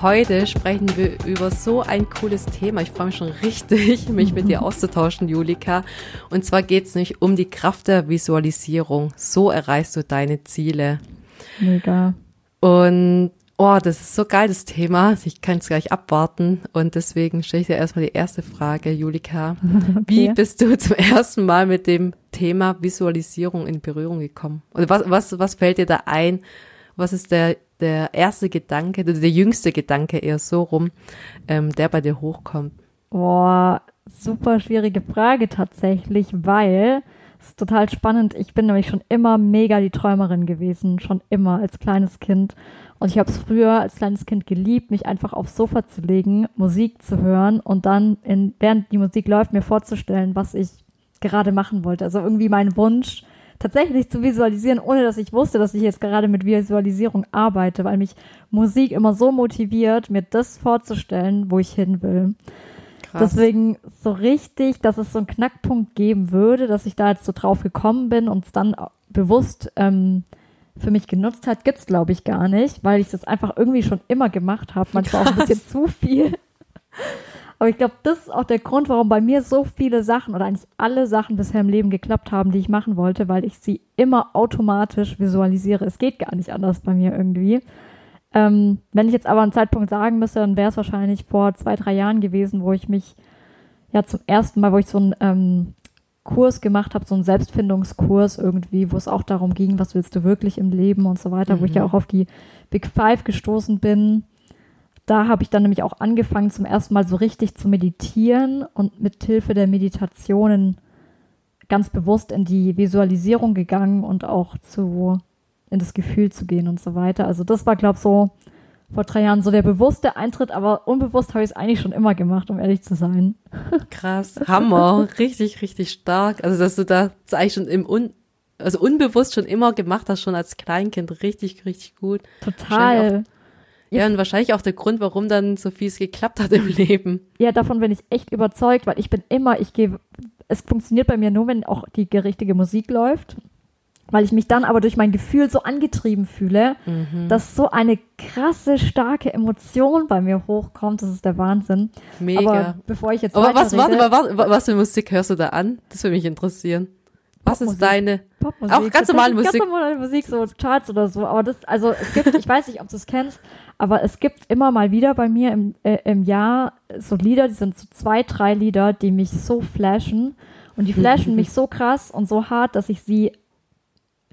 Heute sprechen wir über so ein cooles Thema. Ich freue mich schon richtig, mich mit dir auszutauschen, Julika. Und zwar geht es nämlich um die Kraft der Visualisierung. So erreichst du deine Ziele. Mega. Und oh, das ist so geil, das Thema. Ich kann es gleich abwarten. Und deswegen stelle ich dir erstmal die erste Frage, Julika. Okay. Wie bist du zum ersten Mal mit dem Thema Visualisierung in Berührung gekommen? Oder was, was, was fällt dir da ein? Was ist der der erste Gedanke, der, der jüngste Gedanke eher so rum, ähm, der bei dir hochkommt? Boah, super schwierige Frage tatsächlich, weil es ist total spannend. Ich bin nämlich schon immer mega die Träumerin gewesen, schon immer als kleines Kind. Und ich habe es früher als kleines Kind geliebt, mich einfach aufs Sofa zu legen, Musik zu hören und dann, in, während die Musik läuft, mir vorzustellen, was ich gerade machen wollte. Also irgendwie mein Wunsch, tatsächlich zu visualisieren, ohne dass ich wusste, dass ich jetzt gerade mit Visualisierung arbeite, weil mich Musik immer so motiviert, mir das vorzustellen, wo ich hin will. Krass. Deswegen so richtig, dass es so einen Knackpunkt geben würde, dass ich da jetzt so drauf gekommen bin und es dann bewusst ähm, für mich genutzt hat, gibt's glaube ich gar nicht, weil ich das einfach irgendwie schon immer gemacht habe, manchmal Krass. auch ein bisschen zu viel. Aber ich glaube, das ist auch der Grund, warum bei mir so viele Sachen oder eigentlich alle Sachen bisher im Leben geklappt haben, die ich machen wollte, weil ich sie immer automatisch visualisiere. Es geht gar nicht anders bei mir irgendwie. Ähm, wenn ich jetzt aber einen Zeitpunkt sagen müsste, dann wäre es wahrscheinlich vor zwei, drei Jahren gewesen, wo ich mich ja zum ersten Mal, wo ich so einen ähm, Kurs gemacht habe, so einen Selbstfindungskurs irgendwie, wo es auch darum ging, was willst du wirklich im Leben und so weiter, mhm. wo ich ja mhm. auch auf die Big Five gestoßen bin da habe ich dann nämlich auch angefangen, zum ersten Mal so richtig zu meditieren und mit Hilfe der Meditationen ganz bewusst in die Visualisierung gegangen und auch zu in das Gefühl zu gehen und so weiter. Also das war, glaube ich, so vor drei Jahren so der bewusste Eintritt, aber unbewusst habe ich es eigentlich schon immer gemacht, um ehrlich zu sein. Krass, Hammer, richtig, richtig stark. Also dass du da eigentlich schon im Un also unbewusst schon immer gemacht hast, schon als Kleinkind, richtig, richtig gut. Total. Ja, und wahrscheinlich auch der Grund, warum dann so viel es geklappt hat im Leben. Ja, davon bin ich echt überzeugt, weil ich bin immer, ich gehe, es funktioniert bei mir nur, wenn auch die richtige Musik läuft. Weil ich mich dann aber durch mein Gefühl so angetrieben fühle, mhm. dass so eine krasse, starke Emotion bei mir hochkommt. Das ist der Wahnsinn. Mega. Aber bevor ich jetzt. Aber was, warte mal, was, was für Musik hörst du da an? Das würde mich interessieren. Was ist deine? Popmusik. Auch ganz normale Musik. Ganz normale Musik, so Charts oder so. Aber das, also es gibt, ich weiß nicht, ob du es kennst, aber es gibt immer mal wieder bei mir im, äh, im Jahr so Lieder, die sind so zwei, drei Lieder, die mich so flashen. Und die flashen mich so krass und so hart, dass ich sie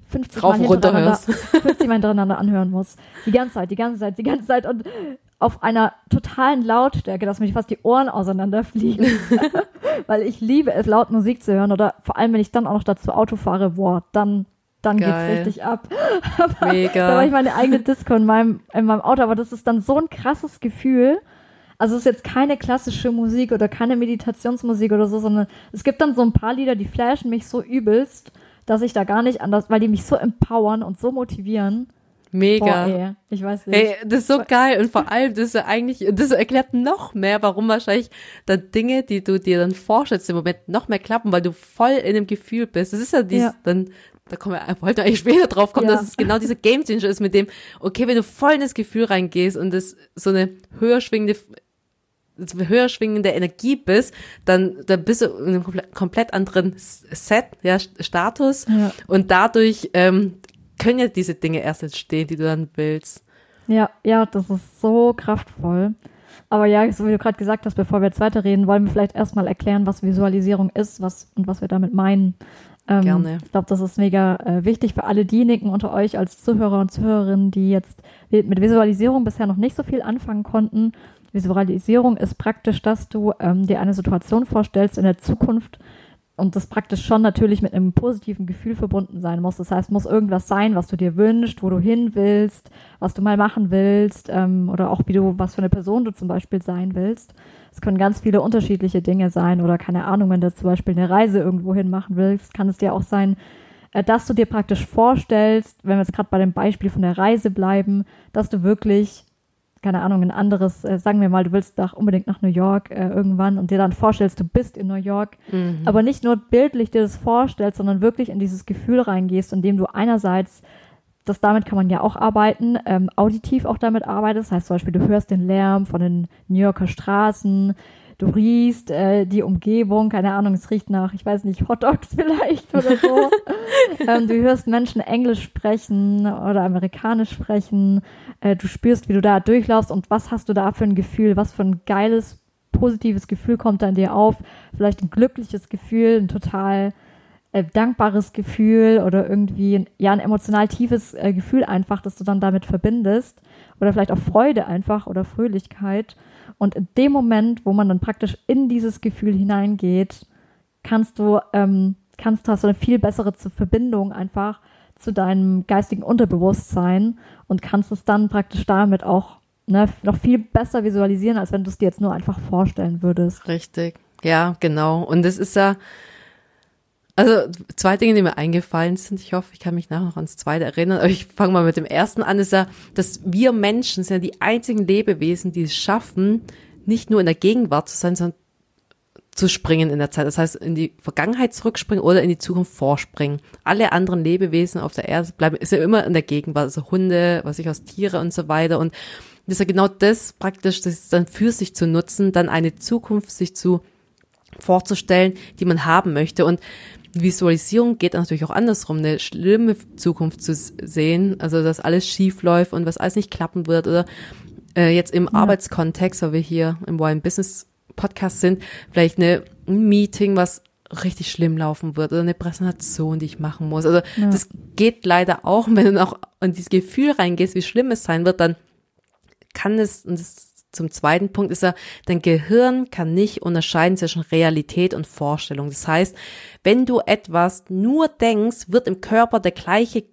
50 Mal, hintereinander, 50 Mal hintereinander anhören muss. Die ganze Zeit, die ganze Zeit, die ganze Zeit. Und auf einer totalen Lautstärke, dass mir fast die Ohren auseinanderfliegen. Weil ich liebe es, laut Musik zu hören. Oder vor allem, wenn ich dann auch noch dazu Auto fahre, boah, dann, dann Geil. geht's richtig ab. Mega. da war ich meine eigene Disco in meinem, in meinem Auto. Aber das ist dann so ein krasses Gefühl. Also es ist jetzt keine klassische Musik oder keine Meditationsmusik oder so, sondern es gibt dann so ein paar Lieder, die flashen mich so übelst, dass ich da gar nicht anders, weil die mich so empowern und so motivieren. Mega. Boah, ey, ich weiß nicht. Hey, das ist so geil und vor allem, das ist ja eigentlich, das erklärt noch mehr, warum wahrscheinlich dann Dinge, die du dir dann vorstellst im Moment noch mehr klappen, weil du voll in dem Gefühl bist. Das ist ja dieses, ja. dann, da kommen wir, wollten wir eigentlich später drauf kommen, ja. dass es genau dieser Game Changer ist mit dem, okay, wenn du voll in das Gefühl reingehst und das so eine höher schwingende höher schwingende Energie bist, dann, dann bist du in einem komplett anderen Set, ja, Status ja. und dadurch ähm, können ja diese Dinge erst entstehen, die du dann willst. Ja, ja, das ist so kraftvoll. Aber ja, so wie du gerade gesagt hast, bevor wir jetzt weiterreden, wollen wir vielleicht erstmal erklären, was Visualisierung ist was, und was wir damit meinen. Ähm, Gerne. Ich glaube, das ist mega äh, wichtig für alle diejenigen unter euch als Zuhörer und Zuhörerinnen, die jetzt mit Visualisierung bisher noch nicht so viel anfangen konnten. Visualisierung ist praktisch, dass du ähm, dir eine Situation vorstellst in der Zukunft, und das praktisch schon natürlich mit einem positiven Gefühl verbunden sein muss. Das heißt, muss irgendwas sein, was du dir wünschst, wo du hin willst, was du mal machen willst ähm, oder auch wie du, was für eine Person du zum Beispiel sein willst. Es können ganz viele unterschiedliche Dinge sein oder keine Ahnung, wenn du zum Beispiel eine Reise irgendwo hin machen willst, kann es dir auch sein, äh, dass du dir praktisch vorstellst, wenn wir jetzt gerade bei dem Beispiel von der Reise bleiben, dass du wirklich keine Ahnung, ein anderes, äh, sagen wir mal, du willst doch unbedingt nach New York äh, irgendwann und dir dann vorstellst, du bist in New York, mhm. aber nicht nur bildlich dir das vorstellst, sondern wirklich in dieses Gefühl reingehst, indem du einerseits, das damit kann man ja auch arbeiten, ähm, auditiv auch damit arbeitest, das heißt zum Beispiel, du hörst den Lärm von den New Yorker Straßen, du riechst äh, die Umgebung, keine Ahnung, es riecht nach, ich weiß nicht, Hotdogs vielleicht oder so. ähm, du hörst Menschen Englisch sprechen oder Amerikanisch sprechen, äh, du spürst, wie du da durchlaufst und was hast du da für ein Gefühl, was für ein geiles, positives Gefühl kommt da in dir auf, vielleicht ein glückliches Gefühl, ein total äh, dankbares Gefühl oder irgendwie ja ein emotional tiefes äh, Gefühl einfach, das du dann damit verbindest oder vielleicht auch Freude einfach oder Fröhlichkeit und in dem Moment, wo man dann praktisch in dieses Gefühl hineingeht, kannst du, ähm, kannst, hast du eine viel bessere Verbindung einfach zu deinem geistigen Unterbewusstsein und kannst es dann praktisch damit auch ne, noch viel besser visualisieren, als wenn du es dir jetzt nur einfach vorstellen würdest. Richtig. Ja, genau. Und es ist ja, also zwei Dinge, die mir eingefallen sind. Ich hoffe, ich kann mich nachher noch ans zweite erinnern. Aber ich fange mal mit dem ersten an. Ist ja, dass wir Menschen sind ja die einzigen Lebewesen, die es schaffen, nicht nur in der Gegenwart zu sein, sondern zu springen in der Zeit. Das heißt, in die Vergangenheit zurückspringen oder in die Zukunft vorspringen. Alle anderen Lebewesen auf der Erde bleiben, ist ja immer in der Gegenwart. Also Hunde, was ich aus Tiere und so weiter. Und das ist ja genau das praktisch, das ist dann für sich zu nutzen, dann eine Zukunft sich zu vorzustellen, die man haben möchte. Und Visualisierung geht natürlich auch andersrum, eine schlimme Zukunft zu sehen, also dass alles schief läuft und was alles nicht klappen wird oder äh, jetzt im ja. Arbeitskontext, weil wir hier im Wine Business Podcast sind, vielleicht eine, ein Meeting, was richtig schlimm laufen wird oder eine Präsentation, die ich machen muss. Also ja. das geht leider auch, wenn du auch in dieses Gefühl reingehst, wie schlimm es sein wird, dann kann es, und das zum zweiten Punkt ist ja, dein Gehirn kann nicht unterscheiden zwischen Realität und Vorstellung. Das heißt, wenn du etwas nur denkst, wird im Körper der gleiche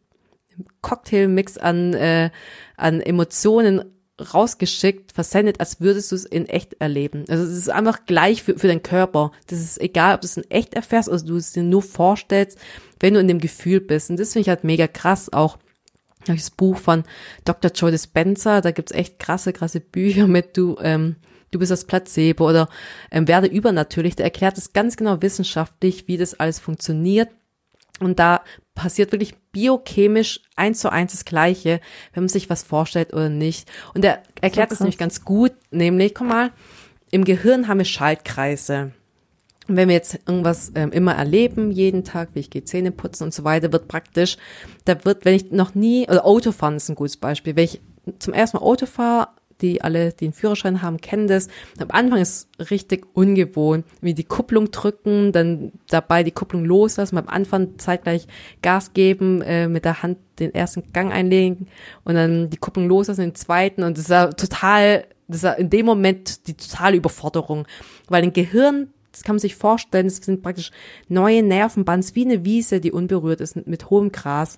Cocktailmix an, äh, an Emotionen rausgeschickt, versendet, als würdest du es in echt erleben. Also es ist einfach gleich für, für deinen Körper. Das ist egal, ob du es in echt erfährst oder du es dir nur vorstellst, wenn du in dem Gefühl bist. Und das finde ich halt mega krass auch das Buch von Dr. Joe Dispenza, da gibt's echt krasse, krasse Bücher mit du, ähm, du bist das Placebo oder ähm, werde übernatürlich. Der erklärt es ganz genau wissenschaftlich, wie das alles funktioniert. Und da passiert wirklich biochemisch eins zu eins das Gleiche, wenn man sich was vorstellt oder nicht. Und er erklärt es nämlich ganz gut, nämlich, komm mal, im Gehirn haben wir Schaltkreise. Und wenn wir jetzt irgendwas ähm, immer erleben, jeden Tag, wie ich gehe Zähne putzen und so weiter, wird praktisch, da wird, wenn ich noch nie, oder Autofahren ist ein gutes Beispiel, wenn ich zum ersten Mal Auto fahre, die alle, die einen Führerschein haben, kennen das. Am Anfang ist richtig ungewohnt, wie die Kupplung drücken, dann dabei die Kupplung loslassen, am Anfang zeitgleich Gas geben, äh, mit der Hand den ersten Gang einlegen und dann die Kupplung loslassen, den zweiten und das ist ja total, das ist ja in dem Moment die totale Überforderung, weil ein Gehirn das kann man sich vorstellen, es sind praktisch neue Nervenbands wie eine Wiese, die unberührt ist mit hohem Gras.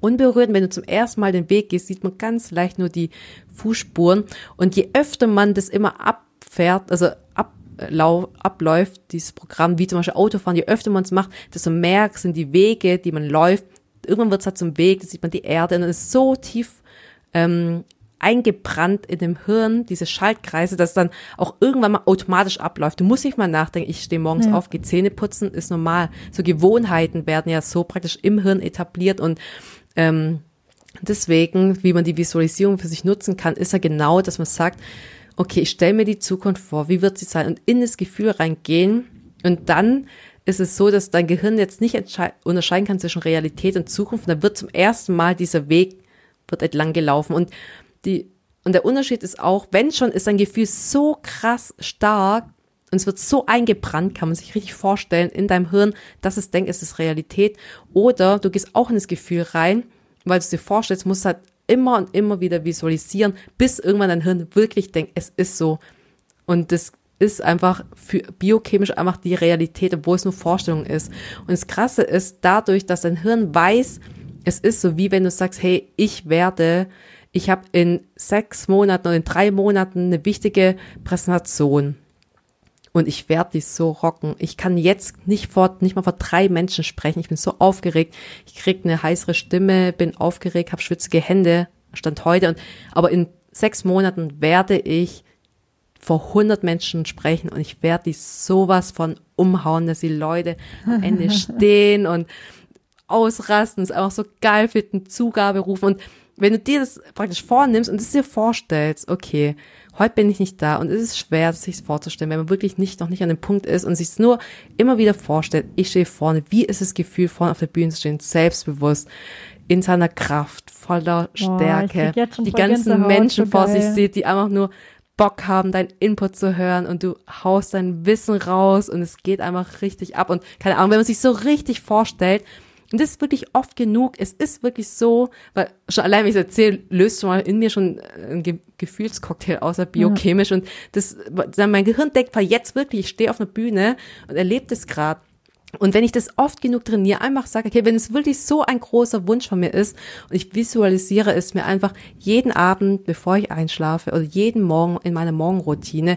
Unberührt, wenn du zum ersten Mal den Weg gehst, sieht man ganz leicht nur die Fußspuren. Und je öfter man das immer abfährt, also ablau abläuft, dieses Programm, wie zum Beispiel Autofahren, je öfter man es macht, desto mehr sind die Wege, die man läuft. Irgendwann wird es halt zum Weg, da sieht man die Erde und dann ist so tief ähm, eingebrannt in dem Hirn, diese Schaltkreise, dass dann auch irgendwann mal automatisch abläuft. Du musst nicht mal nachdenken, ich stehe morgens ja. auf, gehe Zähne putzen, ist normal. So Gewohnheiten werden ja so praktisch im Hirn etabliert und ähm, deswegen, wie man die Visualisierung für sich nutzen kann, ist ja genau, dass man sagt, okay, ich stelle mir die Zukunft vor, wie wird sie sein und in das Gefühl reingehen und dann ist es so, dass dein Gehirn jetzt nicht unterscheiden kann zwischen Realität und Zukunft. Und dann wird zum ersten Mal dieser Weg wird entlang gelaufen und die, und der Unterschied ist auch, wenn schon ist ein Gefühl so krass stark und es wird so eingebrannt, kann man sich richtig vorstellen in deinem Hirn, dass es denkt, es ist Realität. Oder du gehst auch in das Gefühl rein, weil du es dir vorstellst, musst halt immer und immer wieder visualisieren, bis irgendwann dein Hirn wirklich denkt, es ist so. Und das ist einfach für biochemisch einfach die Realität, obwohl es nur Vorstellung ist. Und das Krasse ist, dadurch, dass dein Hirn weiß, es ist so wie wenn du sagst, hey, ich werde, ich habe in sechs Monaten oder in drei Monaten eine wichtige Präsentation und ich werde die so rocken. Ich kann jetzt nicht vor, nicht mal vor drei Menschen sprechen. Ich bin so aufgeregt. Ich krieg eine heißere Stimme, bin aufgeregt, habe schwitzige Hände, stand heute. Und, aber in sechs Monaten werde ich vor 100 Menschen sprechen und ich werde die sowas von umhauen, dass die Leute am Ende stehen und ausrasten, es einfach so geil finden, Zugabe rufen. Und wenn du dir das praktisch vornimmst und es dir vorstellst, okay, heute bin ich nicht da und es ist schwer, sich vorzustellen, wenn man wirklich nicht, noch nicht an dem Punkt ist und sich es nur immer wieder vorstellt, ich stehe vorne, wie ist das Gefühl, vorne auf der Bühne zu stehen, selbstbewusst, in seiner Kraft, voller Stärke, Boah, die ganzen Menschen so vor sich sieht, die einfach nur Bock haben, dein Input zu hören und du haust dein Wissen raus und es geht einfach richtig ab. Und keine Ahnung, wenn man sich so richtig vorstellt, und das ist wirklich oft genug. Es ist wirklich so, weil schon allein, wenn ich es erzähle, löst schon mal in mir schon ein Ge Gefühlscocktail außer biochemisch. Ja. Und das, mein Gehirn denkt, weil jetzt wirklich, ich stehe auf einer Bühne und erlebe das gerade. Und wenn ich das oft genug trainiere, einfach sage, okay, wenn es wirklich so ein großer Wunsch von mir ist und ich visualisiere es mir einfach jeden Abend, bevor ich einschlafe oder jeden Morgen in meiner Morgenroutine,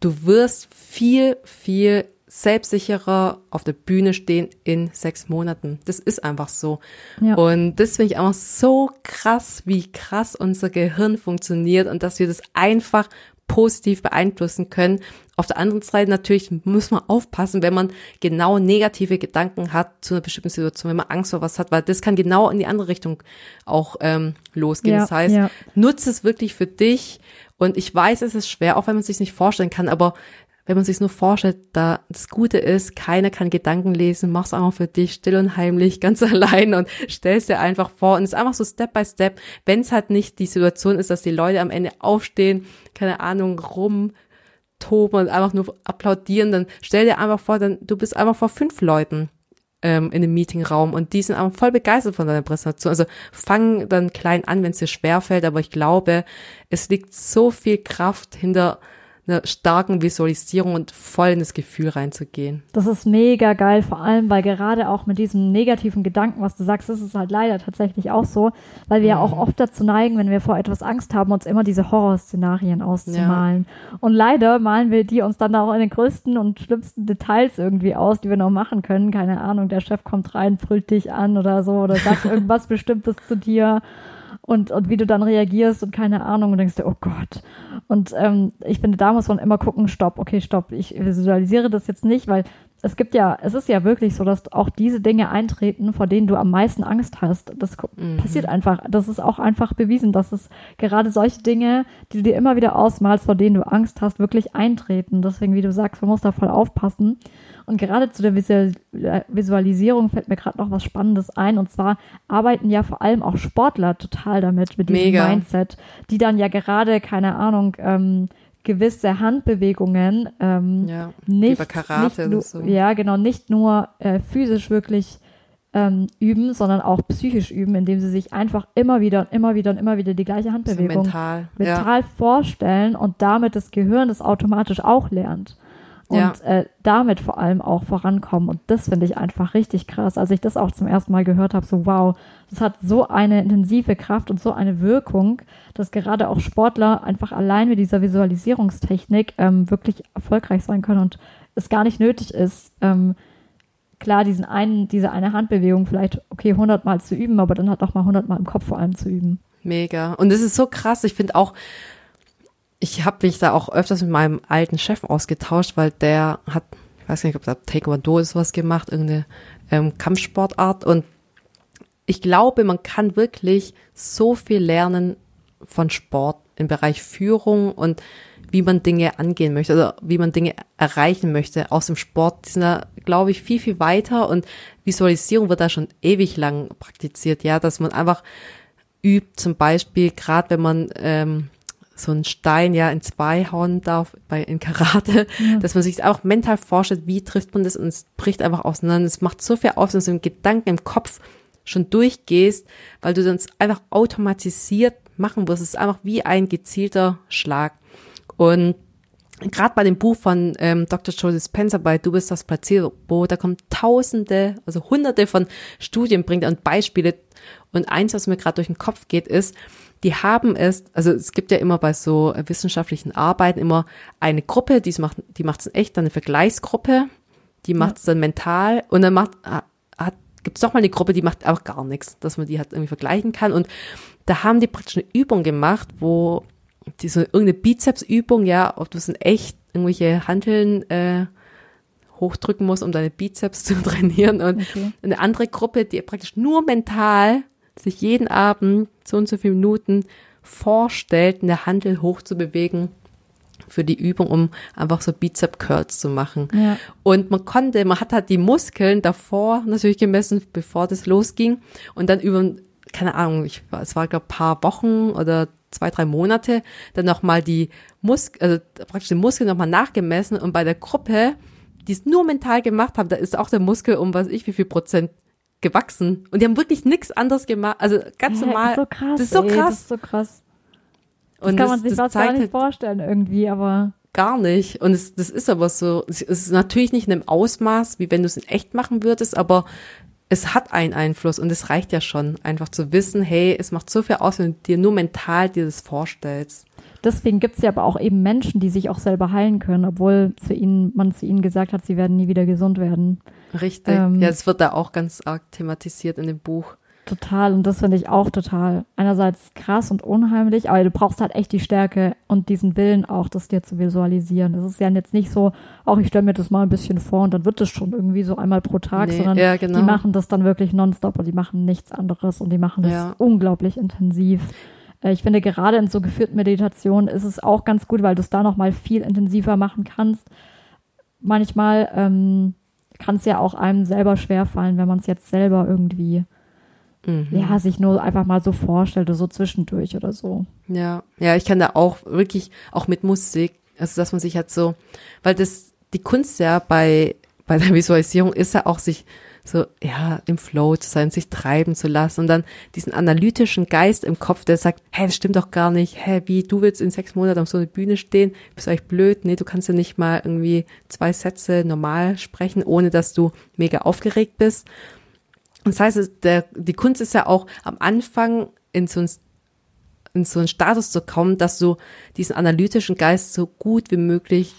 du wirst viel, viel selbstsicherer auf der Bühne stehen in sechs Monaten. Das ist einfach so. Ja. Und das finde ich einfach so krass, wie krass unser Gehirn funktioniert und dass wir das einfach positiv beeinflussen können. Auf der anderen Seite natürlich muss man aufpassen, wenn man genau negative Gedanken hat zu einer bestimmten Situation, wenn man Angst vor was hat, weil das kann genau in die andere Richtung auch ähm, losgehen. Ja, das heißt, ja. nutze es wirklich für dich. Und ich weiß, es ist schwer, auch wenn man es sich nicht vorstellen kann, aber wenn man sich nur vorstellt, da das Gute ist, keiner kann Gedanken lesen, mach's einfach für dich still und heimlich, ganz allein und stellst dir einfach vor und es ist einfach so Step by Step, wenn es halt nicht die Situation ist, dass die Leute am Ende aufstehen, keine Ahnung, rum toben und einfach nur applaudieren, dann stell dir einfach vor, dann du bist einfach vor fünf Leuten ähm, in einem Meetingraum und die sind einfach voll begeistert von deiner Präsentation. Also fang dann klein an, wenn es dir schwerfällt, aber ich glaube, es liegt so viel Kraft hinter einer starken Visualisierung und voll in das Gefühl reinzugehen. Das ist mega geil, vor allem, weil gerade auch mit diesem negativen Gedanken, was du sagst, ist es halt leider tatsächlich auch so, weil wir mhm. ja auch oft dazu neigen, wenn wir vor etwas Angst haben, uns immer diese Horrorszenarien auszumalen. Ja. Und leider malen wir die uns dann auch in den größten und schlimmsten Details irgendwie aus, die wir noch machen können. Keine Ahnung, der Chef kommt rein, brüllt dich an oder so oder sagt irgendwas Bestimmtes zu dir und, und wie du dann reagierst und keine Ahnung und denkst dir, oh Gott. Und ähm, ich finde, da muss man immer gucken, stopp, okay, stopp, ich visualisiere das jetzt nicht, weil es gibt ja, es ist ja wirklich so, dass auch diese Dinge eintreten, vor denen du am meisten Angst hast. Das mhm. passiert einfach. Das ist auch einfach bewiesen, dass es gerade solche Dinge, die du dir immer wieder ausmalst, vor denen du Angst hast, wirklich eintreten. Deswegen, wie du sagst, man muss da voll aufpassen. Und gerade zu der Visualisierung fällt mir gerade noch was Spannendes ein. Und zwar arbeiten ja vor allem auch Sportler total damit, mit diesem Mega. Mindset, die dann ja gerade, keine Ahnung, ähm, gewisse Handbewegungen ähm, ja, nicht, Karate nicht so. ja genau nicht nur äh, physisch wirklich ähm, üben, sondern auch psychisch üben, indem sie sich einfach immer wieder und immer wieder und immer wieder die gleiche Handbewegung so mental, mental ja. vorstellen und damit das Gehirn das automatisch auch lernt und ja. äh, damit vor allem auch vorankommen. Und das finde ich einfach richtig krass. Als ich das auch zum ersten Mal gehört habe, so wow, das hat so eine intensive Kraft und so eine Wirkung, dass gerade auch Sportler einfach allein mit dieser Visualisierungstechnik ähm, wirklich erfolgreich sein können und es gar nicht nötig ist, ähm, klar, diesen einen, diese eine Handbewegung vielleicht, okay, 100 Mal zu üben, aber dann hat auch mal 100 Mal im Kopf vor allem zu üben. Mega. Und es ist so krass. Ich finde auch, ich habe mich da auch öfters mit meinem alten Chef ausgetauscht, weil der hat, ich weiß nicht, ob der Taekwondo ist was gemacht, irgendeine ähm, Kampfsportart und ich glaube, man kann wirklich so viel lernen von Sport im Bereich Führung und wie man Dinge angehen möchte oder wie man Dinge erreichen möchte aus dem Sport. Die sind da, glaube ich, viel, viel weiter und Visualisierung wird da schon ewig lang praktiziert, ja, dass man einfach übt, zum Beispiel, gerade wenn man ähm, so einen Stein ja in zwei hauen darf bei in Karate, ja. dass man sich auch mental vorstellt, wie trifft man das und es bricht einfach auseinander. Es macht so viel aus, wenn du einen Gedanken im Kopf schon durchgehst, weil du dann einfach automatisiert machen wirst. Es ist einfach wie ein gezielter Schlag. Und gerade bei dem Buch von ähm, Dr. Joe Dispenza bei Du bist das Placebo, da kommen tausende, also hunderte von Studien, bringt und Beispiele. Und eins, was mir gerade durch den Kopf geht, ist, die haben es, also es gibt ja immer bei so wissenschaftlichen Arbeiten immer eine Gruppe, die macht, die macht es echt, dann eine Vergleichsgruppe, die macht es dann mental und dann macht, hat, gibt es noch mal eine Gruppe, die macht auch gar nichts, dass man die halt irgendwie vergleichen kann. Und da haben die praktisch eine Übung gemacht, wo diese irgendeine Bizepsübung, ja, ob du es in echt irgendwelche Handeln äh, hochdrücken musst, um deine Bizeps zu trainieren. Und okay. eine andere Gruppe, die praktisch nur mental sich jeden Abend so und so viele Minuten vorstellt, eine Handel hochzubewegen für die Übung, um einfach so Bizep Curls zu machen. Ja. Und man konnte, man hat halt die Muskeln davor natürlich gemessen, bevor das losging und dann über keine Ahnung, ich, es war glaube paar Wochen oder zwei, drei Monate dann nochmal die Muskel, also praktisch den Muskel nochmal nachgemessen und bei der Gruppe, die es nur mental gemacht haben, da ist auch der Muskel um was ich wie viel Prozent gewachsen und die haben wirklich nichts anderes gemacht, also ganz normal. Das ist so krass. Das ist so krass. Ey, das ist so krass. Das und kann man sich das gar nicht vorstellen irgendwie, aber gar nicht. Und es, das ist aber so, es ist natürlich nicht in einem Ausmaß, wie wenn du es in echt machen würdest, aber es hat einen Einfluss und es reicht ja schon, einfach zu wissen, hey, es macht so viel aus, wenn du dir nur mental dir das vorstellst. Deswegen gibt es ja aber auch eben Menschen, die sich auch selber heilen können, obwohl zu ihnen, man zu ihnen gesagt hat, sie werden nie wieder gesund werden. Richtig. Ähm, ja, es wird da auch ganz arg thematisiert in dem Buch. Total. Und das finde ich auch total. Einerseits krass und unheimlich, aber du brauchst halt echt die Stärke und diesen Willen auch, das dir zu visualisieren. Es ist ja jetzt nicht so, auch ich stelle mir das mal ein bisschen vor und dann wird es schon irgendwie so einmal pro Tag, nee, sondern ja, genau. die machen das dann wirklich nonstop und die machen nichts anderes und die machen das ja. unglaublich intensiv. Äh, ich finde, gerade in so geführten Meditationen ist es auch ganz gut, weil du es da nochmal viel intensiver machen kannst. Manchmal ähm, kann es ja auch einem selber schwerfallen, wenn man es jetzt selber irgendwie mhm. ja, sich nur einfach mal so vorstellte, so zwischendurch oder so. Ja, ja, ich kann da auch wirklich, auch mit Musik, also dass man sich halt so, weil das, die Kunst ja bei, bei der Visualisierung ist ja auch sich so, ja, im Flow zu sein, sich treiben zu lassen und dann diesen analytischen Geist im Kopf, der sagt, hä, das stimmt doch gar nicht, hä, wie, du willst in sechs Monaten auf so einer Bühne stehen, bist du eigentlich blöd, nee, du kannst ja nicht mal irgendwie zwei Sätze normal sprechen, ohne dass du mega aufgeregt bist. Das heißt, der, die Kunst ist ja auch am Anfang in so, ein, in so einen Status zu kommen, dass du diesen analytischen Geist so gut wie möglich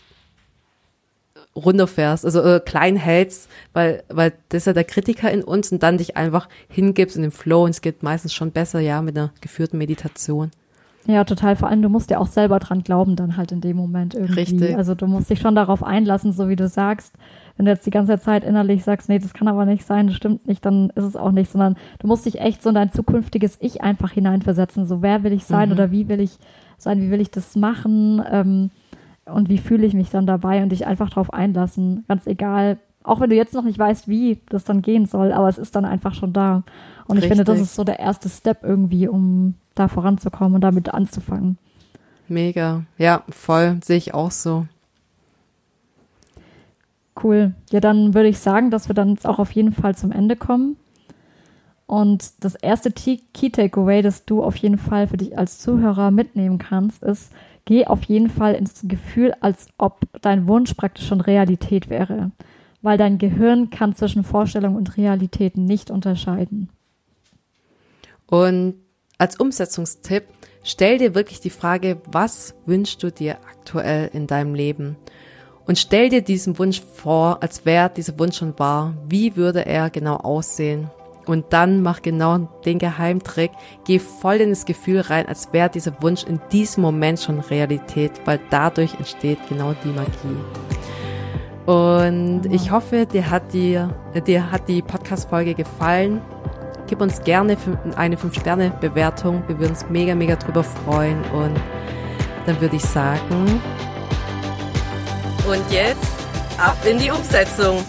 runterfährst, also äh, klein hältst, weil, weil das ist ja der Kritiker in uns und dann dich einfach hingibst in den Flow und es geht meistens schon besser, ja, mit einer geführten Meditation. Ja, total. Vor allem, du musst ja auch selber dran glauben, dann halt in dem Moment irgendwie. Richtig. Also du musst dich schon darauf einlassen, so wie du sagst wenn du jetzt die ganze Zeit innerlich sagst, nee, das kann aber nicht sein, das stimmt nicht, dann ist es auch nicht, sondern du musst dich echt so in dein zukünftiges Ich einfach hineinversetzen. So, wer will ich sein mhm. oder wie will ich sein, wie will ich das machen ähm, und wie fühle ich mich dann dabei und dich einfach darauf einlassen. Ganz egal, auch wenn du jetzt noch nicht weißt, wie das dann gehen soll, aber es ist dann einfach schon da. Und Richtig. ich finde, das ist so der erste Step irgendwie, um da voranzukommen und damit anzufangen. Mega. Ja, voll. Sehe ich auch so. Cool. Ja, dann würde ich sagen, dass wir dann jetzt auch auf jeden Fall zum Ende kommen. Und das erste Key Takeaway, das du auf jeden Fall für dich als Zuhörer mitnehmen kannst, ist, geh auf jeden Fall ins Gefühl, als ob dein Wunsch praktisch schon Realität wäre. Weil dein Gehirn kann zwischen Vorstellung und Realität nicht unterscheiden. Und als Umsetzungstipp, stell dir wirklich die Frage, was wünschst du dir aktuell in deinem Leben? Und stell dir diesen Wunsch vor, als wäre dieser Wunsch schon wahr. Wie würde er genau aussehen? Und dann mach genau den Geheimtrick. Geh voll in das Gefühl rein, als wäre dieser Wunsch in diesem Moment schon Realität, weil dadurch entsteht genau die Magie. Und ich hoffe, dir hat die, dir hat die Podcast-Folge gefallen. Gib uns gerne eine 5-Sterne-Bewertung. Wir würden uns mega, mega drüber freuen. Und dann würde ich sagen, und jetzt ab in die Umsetzung.